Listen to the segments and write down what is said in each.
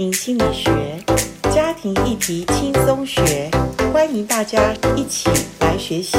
心理学，家庭议题轻松学，欢迎大家一起来学习。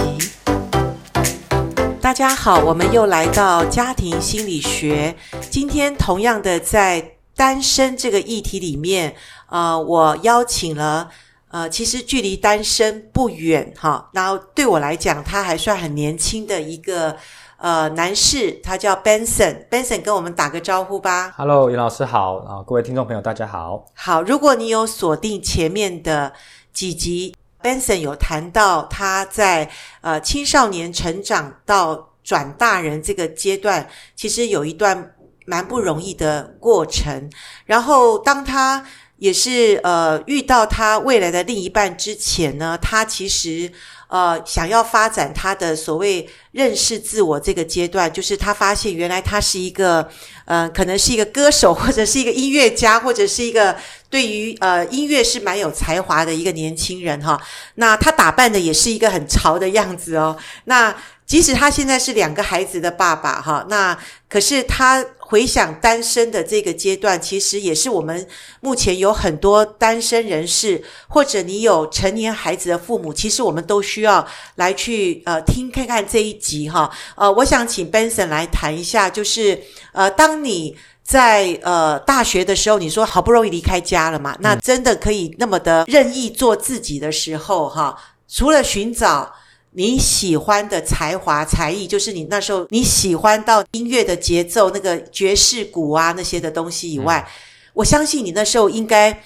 大家好，我们又来到家庭心理学。今天同样的在单身这个议题里面，呃，我邀请了呃，其实距离单身不远哈，然后对我来讲，他还算很年轻的一个。呃，男士，他叫 Benson，Benson 跟我们打个招呼吧。Hello，严老师好啊，各位听众朋友，大家好。好，如果你有锁定前面的几集，Benson 有谈到他在呃青少年成长到转大人这个阶段，其实有一段蛮不容易的过程。然后，当他也是呃遇到他未来的另一半之前呢，他其实。呃，想要发展他的所谓认识自我这个阶段，就是他发现原来他是一个，呃，可能是一个歌手，或者是一个音乐家，或者是一个对于呃音乐是蛮有才华的一个年轻人哈。那他打扮的也是一个很潮的样子哦。那即使他现在是两个孩子的爸爸哈，那可是他回想单身的这个阶段，其实也是我们目前有很多单身人士，或者你有成年孩子的父母，其实我们都需要来去呃听看看这一集哈。呃，我想请 Benson 来谈一下，就是呃，当你在呃大学的时候，你说好不容易离开家了嘛，那真的可以那么的任意做自己的时候哈，除了寻找。你喜欢的才华才艺，就是你那时候你喜欢到音乐的节奏，那个爵士鼓啊那些的东西以外，嗯、我相信你那时候应该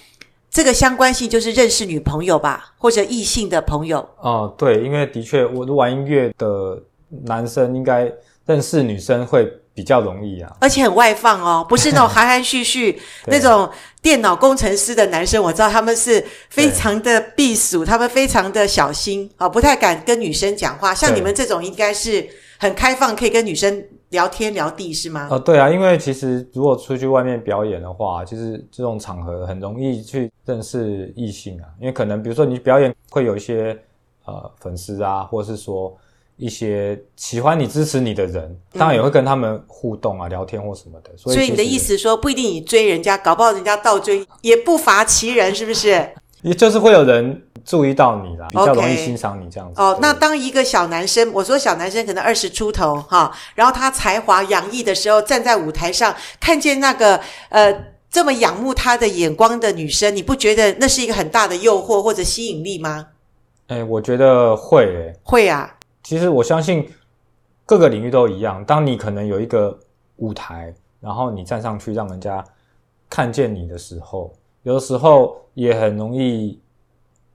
这个相关性就是认识女朋友吧，或者异性的朋友。哦，对，因为的确，我玩音乐的男生应该认识女生会比较容易啊，而且很外放哦，不是那种含含蓄蓄那种电脑工程师的男生。我知道他们是非常的避暑，他们非常的小心啊，不太敢跟女生讲话。像你们这种应该是很开放，可以跟女生聊天聊地，是吗？哦，对啊，因为其实如果出去外面表演的话，就是这种场合很容易去认识异性啊，因为可能比如说你表演会有一些呃粉丝啊，或者是说。一些喜欢你、支持你的人，当然也会跟他们互动啊、嗯、聊天或什么的。所以，所以你的意思说，不一定你追人家，搞不好人家倒追，也不乏其人，是不是？也就是会有人注意到你啦，比较容易欣赏你这样子。哦，那当一个小男生，我说小男生可能二十出头哈，然后他才华洋溢的时候，站在舞台上，看见那个呃这么仰慕他的眼光的女生，你不觉得那是一个很大的诱惑或者吸引力吗？哎，我觉得会、欸，会啊。其实我相信各个领域都一样。当你可能有一个舞台，然后你站上去让人家看见你的时候，有的时候也很容易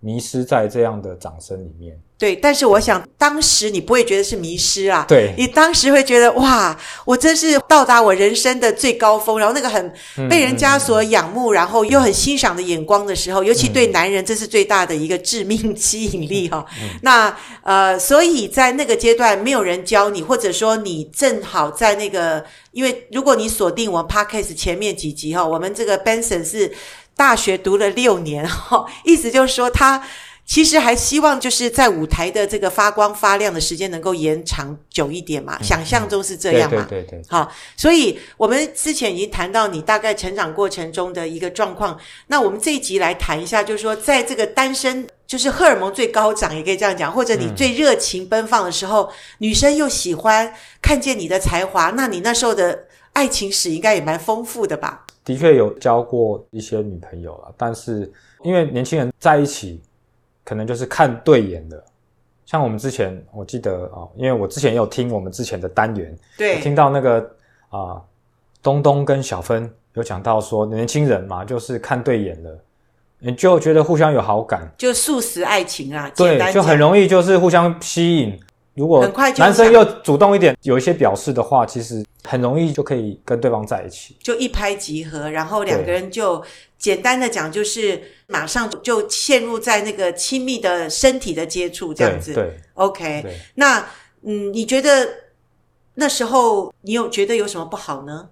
迷失在这样的掌声里面。对，但是我想当时你不会觉得是迷失啊，对，你当时会觉得哇，我真是到达我人生的最高峰，然后那个很被人家所仰慕，然后又很欣赏的眼光的时候，尤其对男人，这是最大的一个致命吸引力哈、哦。嗯、那呃，所以在那个阶段没有人教你，或者说你正好在那个，因为如果你锁定我们 Podcast 前面几集哈、哦，我们这个 Benson 是大学读了六年哈、哦，意思就是说他。其实还希望就是在舞台的这个发光发亮的时间能够延长久一点嘛，嗯、想象中是这样嘛。对对对。好，所以我们之前已经谈到你大概成长过程中的一个状况。那我们这一集来谈一下，就是说在这个单身，就是荷尔蒙最高涨，也可以这样讲，或者你最热情奔放的时候，嗯、女生又喜欢看见你的才华，那你那时候的爱情史应该也蛮丰富的吧？的确有交过一些女朋友了，但是因为年轻人在一起。可能就是看对眼的，像我们之前，我记得啊、哦，因为我之前也有听我们之前的单元，对，听到那个啊、呃，东东跟小芬有讲到说，年轻人嘛，就是看对眼了，你就觉得互相有好感，就素食爱情啊，对，就很容易就是互相吸引。如果男生又主动一点，有一些表示的话，其实很容易就可以跟对方在一起，就一拍即合，然后两个人就简单的讲，就是马上就陷入在那个亲密的身体的接触这样子。对，对，OK 对。那嗯，你觉得那时候你有觉得有什么不好呢？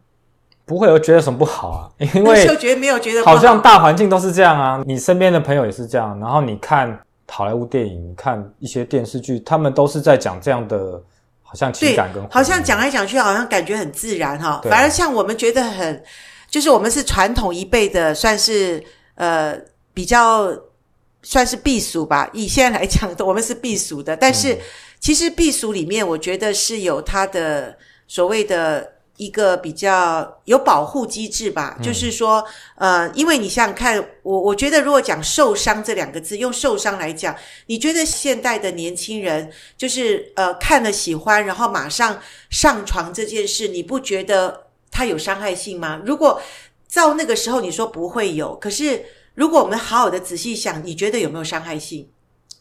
不会有觉得什么不好啊，因为就觉得没有觉得好，好像大环境都是这样啊，你身边的朋友也是这样，然后你看。好莱坞电影，你看一些电视剧，他们都是在讲这样的，好像情感跟，好像讲来讲去，好像感觉很自然哈。对反而像我们觉得很就是我们是传统一辈的，算是呃比较算是避俗吧。以现在来讲，我们是避俗的，但是、嗯、其实避俗里面，我觉得是有它的所谓的。一个比较有保护机制吧，嗯、就是说，呃，因为你想想看，我我觉得如果讲受伤这两个字，用受伤来讲，你觉得现代的年轻人就是呃看了喜欢，然后马上上床这件事，你不觉得它有伤害性吗？如果照那个时候你说不会有，可是如果我们好好的仔细想，你觉得有没有伤害性？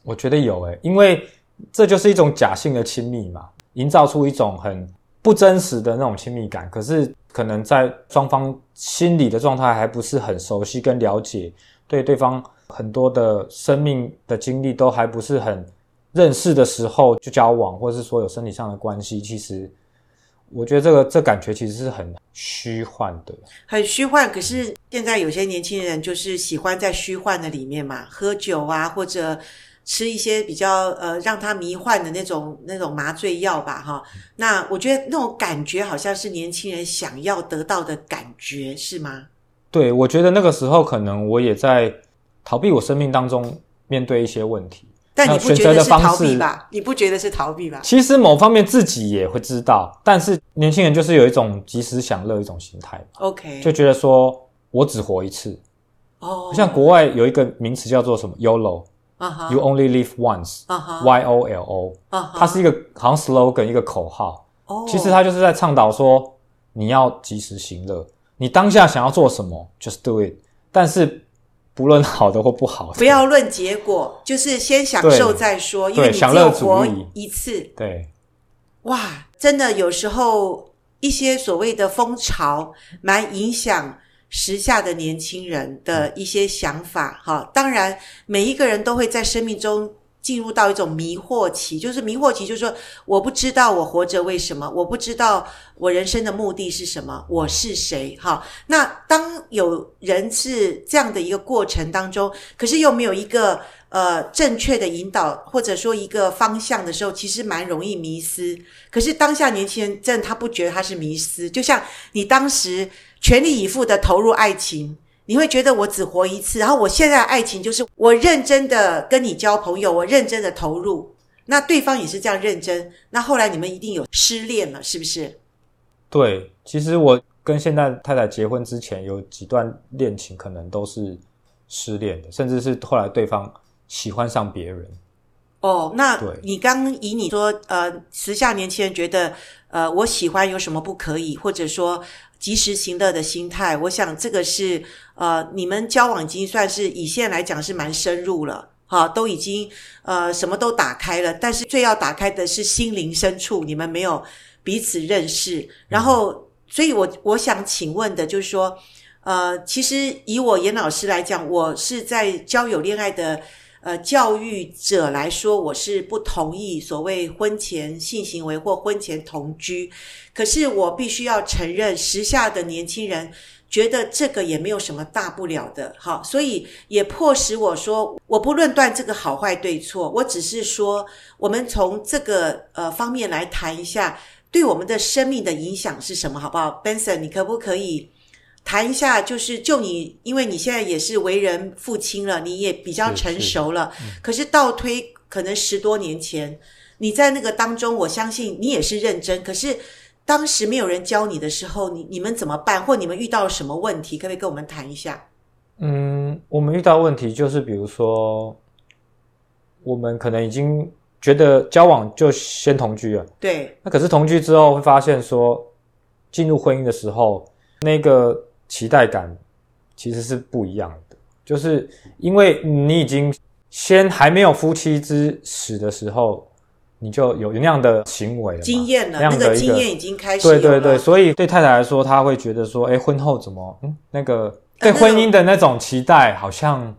我觉得有诶，因为这就是一种假性的亲密嘛，营造出一种很。不真实的那种亲密感，可是可能在双方心理的状态还不是很熟悉跟了解，对对方很多的生命的经历都还不是很认识的时候就交往，或者是说有身体上的关系，其实我觉得这个这感觉其实是很虚幻的，很虚幻。可是现在有些年轻人就是喜欢在虚幻的里面嘛，喝酒啊，或者。吃一些比较呃让他迷幻的那种那种麻醉药吧，哈。那我觉得那种感觉好像是年轻人想要得到的感觉，是吗？对，我觉得那个时候可能我也在逃避我生命当中面对一些问题。但你不觉得是逃避吧？你不觉得是逃避吧？其实某方面自己也会知道，但是年轻人就是有一种及时享乐一种心态，OK，就觉得说我只活一次。哦，像国外有一个名词叫做什么 YOLO。Uh huh. You only live once. Uh huh. Y O L O. Uh. 它是一个好像 slogan 一个口号。Oh. 其实它就是在倡导说，你要及时行乐，你当下想要做什么，just do it。但是不论好的或不好的，不要论结果，就是先享受再说，因为你只有活一次。对，哇，真的有时候一些所谓的风潮蛮影响。时下的年轻人的一些想法，哈，当然每一个人都会在生命中进入到一种迷惑期，就是迷惑期，就是说我不知道我活着为什么，我不知道我人生的目的是什么，我是谁，哈。那当有人是这样的一个过程当中，可是又没有一个呃正确的引导，或者说一个方向的时候，其实蛮容易迷失。可是当下年轻人真的他不觉得他是迷失，就像你当时。全力以赴的投入爱情，你会觉得我只活一次，然后我现在的爱情就是我认真的跟你交朋友，我认真的投入，那对方也是这样认真，那后来你们一定有失恋了，是不是？对，其实我跟现在太太结婚之前有几段恋情，可能都是失恋的，甚至是后来对方喜欢上别人。哦，那你刚以你说，呃，时下年轻人觉得，呃，我喜欢有什么不可以，或者说。及时行乐的心态，我想这个是呃，你们交往已经算是以现在来讲是蛮深入了，哈，都已经呃什么都打开了。但是最要打开的是心灵深处，你们没有彼此认识。然后，所以我我想请问的就是说，呃，其实以我严老师来讲，我是在交友恋爱的。呃，教育者来说，我是不同意所谓婚前性行为或婚前同居。可是我必须要承认，时下的年轻人觉得这个也没有什么大不了的。好，所以也迫使我说，我不论断这个好坏对错，我只是说，我们从这个呃方面来谈一下，对我们的生命的影响是什么，好不好？Benson，你可不可以？谈一下，就是就你，因为你现在也是为人父亲了，你也比较成熟了。是是，可是倒推可能十多年前，你在那个当中，我相信你也是认真。可是当时没有人教你的时候，你你们怎么办？或你们遇到了什么问题？可不可以跟我们谈一下？嗯，我们遇到问题就是，比如说，我们可能已经觉得交往就先同居了。对。那可是同居之后会发现说，进入婚姻的时候，那个。期待感其实是不一样的，就是因为你已经先还没有夫妻之实的时候，你就有那样的行为了，经验了，那，那个经验已经开始。对对对，所以对太太来说，她会觉得说，哎，婚后怎么，嗯，那个对婚姻的那种期待好像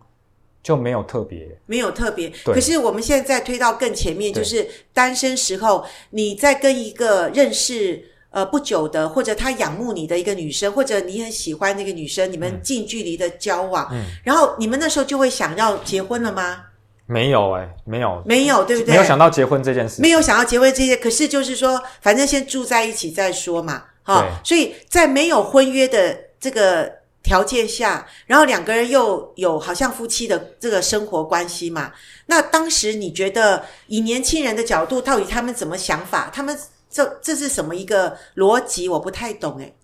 就没有特别，没有特别。可是我们现在推到更前面，就是单身时候，你在跟一个认识。呃，不久的，或者他仰慕你的一个女生，或者你很喜欢那个女生，你们近距离的交往，嗯，然后你们那时候就会想要结婚了吗？没有哎、欸，没有，没有，对不对？没有想到结婚这件事，没有想到结婚这些，可是就是说，反正先住在一起再说嘛，哈对。所以在没有婚约的这个条件下，然后两个人又有好像夫妻的这个生活关系嘛。那当时你觉得以年轻人的角度，到底他们怎么想法？他们这这是什么一个逻辑？我不太懂诶。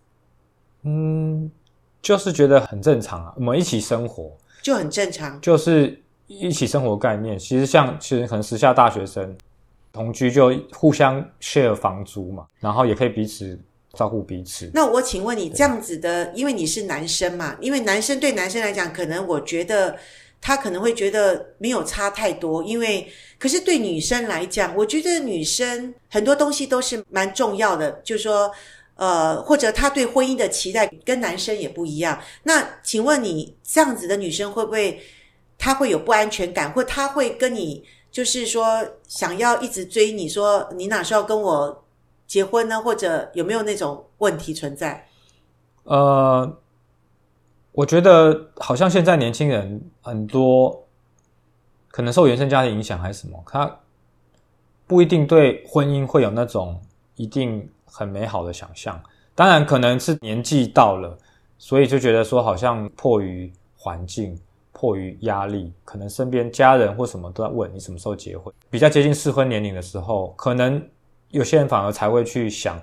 嗯，就是觉得很正常啊，我们一起生活就很正常，就是一起生活概念。其实像其实可能时下大学生同居就互相 share 房租嘛，然后也可以彼此。照顾彼此。那我请问你这样子的，因为你是男生嘛？因为男生对男生来讲，可能我觉得他可能会觉得没有差太多。因为可是对女生来讲，我觉得女生很多东西都是蛮重要的。就是说，呃，或者他对婚姻的期待跟男生也不一样。那请问你这样子的女生会不会她会有不安全感，或她会跟你就是说想要一直追你说你哪时候跟我？结婚呢，或者有没有那种问题存在？呃，我觉得好像现在年轻人很多，可能受原生家庭影响还是什么，他不一定对婚姻会有那种一定很美好的想象。当然，可能是年纪到了，所以就觉得说，好像迫于环境、迫于压力，可能身边家人或什么都在问你什么时候结婚。比较接近适婚年龄的时候，可能。有些人反而才会去想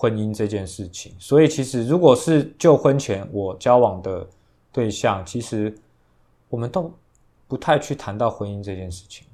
婚姻这件事情，所以其实如果是就婚前我交往的对象，其实我们都不太去谈到婚姻这件事情。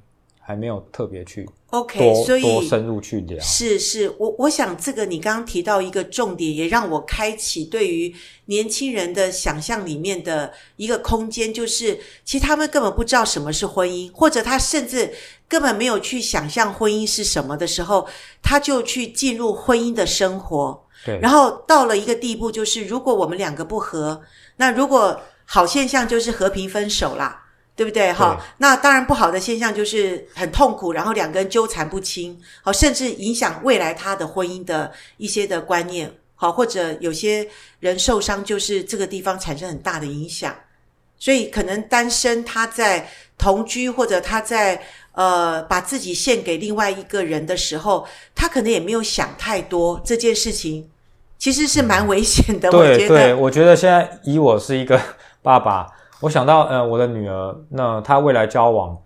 还没有特别去 OK，所以多深入去聊。是是，我我想这个你刚刚提到一个重点，也让我开启对于年轻人的想象里面的一个空间，就是其实他们根本不知道什么是婚姻，或者他甚至根本没有去想象婚姻是什么的时候，他就去进入婚姻的生活。对，然后到了一个地步，就是如果我们两个不和，那如果好现象就是和平分手啦。对不对？好，那当然不好的现象就是很痛苦，然后两个人纠缠不清，好，甚至影响未来他的婚姻的一些的观念，好，或者有些人受伤，就是这个地方产生很大的影响。所以可能单身他在同居，或者他在呃把自己献给另外一个人的时候，他可能也没有想太多这件事情，其实是蛮危险的。对我觉得对，我觉得现在以我是一个爸爸。我想到，呃，我的女儿，那她未来交往，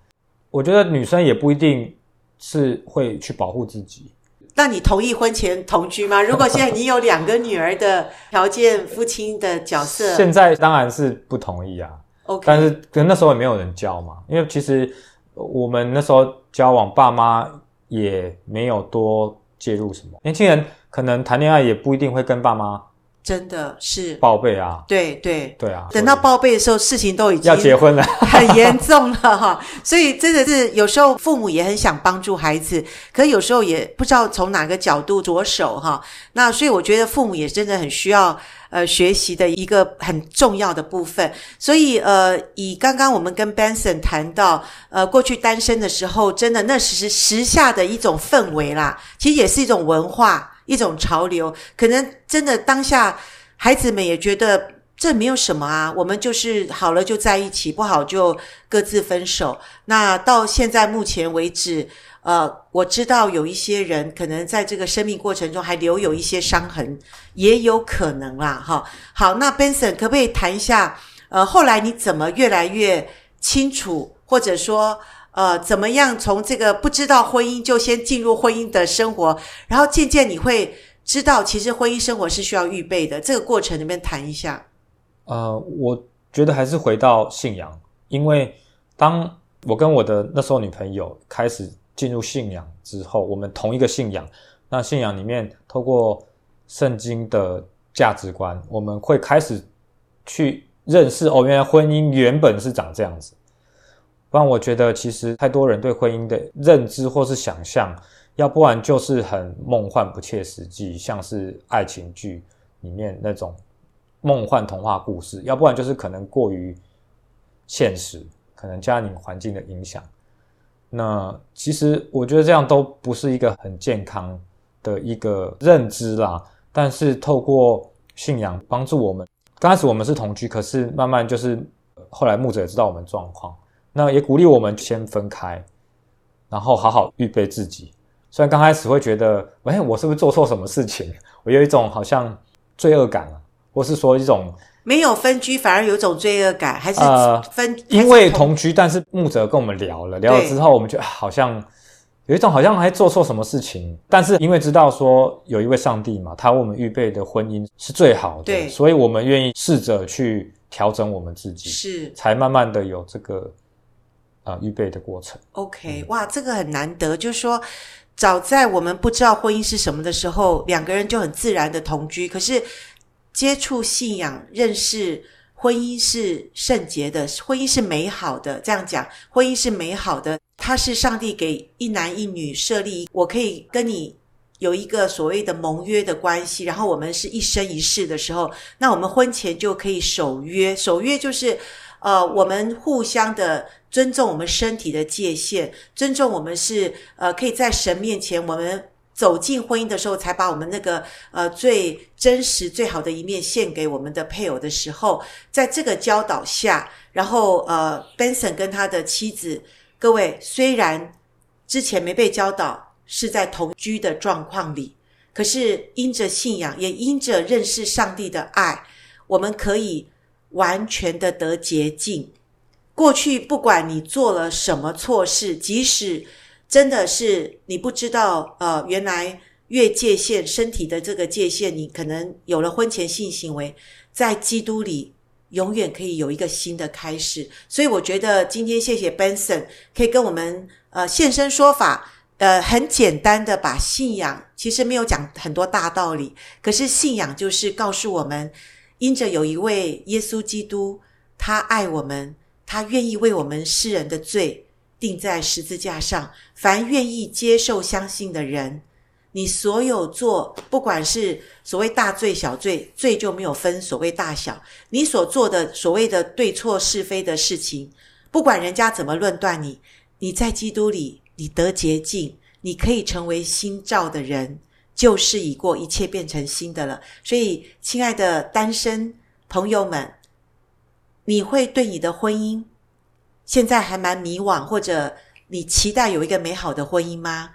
我觉得女生也不一定是会去保护自己。那你同意婚前同居吗？如果现在你有两个女儿的条件，父亲的角色，现在当然是不同意啊。OK，但是可能那时候也没有人教嘛，因为其实我们那时候交往，爸妈也没有多介入什么。年轻人可能谈恋爱也不一定会跟爸妈。真的是报备啊，对对对啊！等到报备的时候，事情都已经要结婚了，很严重了哈。所以真的是有时候父母也很想帮助孩子，可有时候也不知道从哪个角度着手哈。那所以我觉得父母也真的很需要呃学习的一个很重要的部分。所以呃，以刚刚我们跟 Benson 谈到呃过去单身的时候，真的那是时下的一种氛围啦，其实也是一种文化。一种潮流，可能真的当下孩子们也觉得这没有什么啊，我们就是好了就在一起，不好就各自分手。那到现在目前为止，呃，我知道有一些人可能在这个生命过程中还留有一些伤痕，也有可能啦。哈，好，那 Benson 可不可以谈一下？呃，后来你怎么越来越清楚，或者说？呃，怎么样从这个不知道婚姻就先进入婚姻的生活，然后渐渐你会知道，其实婚姻生活是需要预备的。这个过程里面谈一下。呃，我觉得还是回到信仰，因为当我跟我的那时候女朋友开始进入信仰之后，我们同一个信仰，那信仰里面透过圣经的价值观，我们会开始去认识哦，原来婚姻原本是长这样子。不然，我觉得其实太多人对婚姻的认知或是想象，要不然就是很梦幻不切实际，像是爱情剧里面那种梦幻童话故事；要不然就是可能过于现实，可能家庭环境的影响。那其实我觉得这样都不是一个很健康的一个认知啦。但是透过信仰帮助我们，刚开始我们是同居，可是慢慢就是后来牧者也知道我们状况。那也鼓励我们先分开，然后好好预备自己。虽然刚开始会觉得，哎，我是不是做错什么事情？我有一种好像罪恶感啊，或是说一种没有分居反而有种罪恶感，还是分？呃、因为同居，但是木泽跟我们聊了，聊了之后，我们就好像有一种好像还做错什么事情，但是因为知道说有一位上帝嘛，他为我们预备的婚姻是最好的，对，所以我们愿意试着去调整我们自己，是才慢慢的有这个啊、呃、预备的过程。OK，哇，这个很难得，就是说。早在我们不知道婚姻是什么的时候，两个人就很自然的同居。可是接触信仰、认识婚姻是圣洁的，婚姻是美好的。这样讲，婚姻是美好的，它是上帝给一男一女设立，我可以跟你有一个所谓的盟约的关系，然后我们是一生一世的时候，那我们婚前就可以守约。守约就是，呃，我们互相的。尊重我们身体的界限，尊重我们是呃，可以在神面前，我们走进婚姻的时候，才把我们那个呃最真实、最好的一面献给我们的配偶的时候，在这个教导下，然后呃，Benson 跟他的妻子，各位虽然之前没被教导是在同居的状况里，可是因着信仰，也因着认识上帝的爱，我们可以完全的得洁净。过去不管你做了什么错事，即使真的是你不知道，呃，原来越界限身体的这个界限，你可能有了婚前性行为，在基督里永远可以有一个新的开始。所以我觉得今天谢谢 Benson 可以跟我们呃现身说法，呃，很简单的把信仰，其实没有讲很多大道理，可是信仰就是告诉我们，因着有一位耶稣基督，他爱我们。他愿意为我们世人的罪定在十字架上。凡愿意接受、相信的人，你所有做，不管是所谓大罪小罪，罪就没有分所谓大小。你所做的所谓的对错是非的事情，不管人家怎么论断你，你在基督里，你得洁净，你可以成为新造的人，旧事已过，一切变成新的了。所以，亲爱的单身朋友们。你会对你的婚姻现在还蛮迷惘，或者你期待有一个美好的婚姻吗？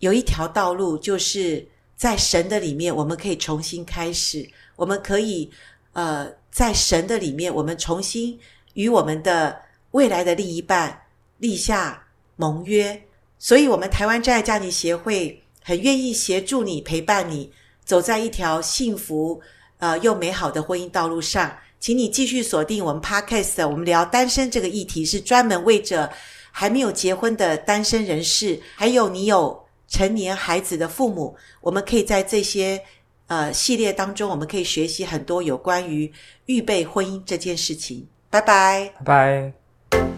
有一条道路，就是在神的里面，我们可以重新开始。我们可以呃，在神的里面，我们重新与我们的未来的另一半立下盟约。所以，我们台湾真爱家庭协会很愿意协助你，陪伴你走在一条幸福呃又美好的婚姻道路上。请你继续锁定我们 Podcast，我们聊单身这个议题是专门为着还没有结婚的单身人士，还有你有成年孩子的父母，我们可以在这些呃系列当中，我们可以学习很多有关于预备婚姻这件事情。拜拜，拜拜。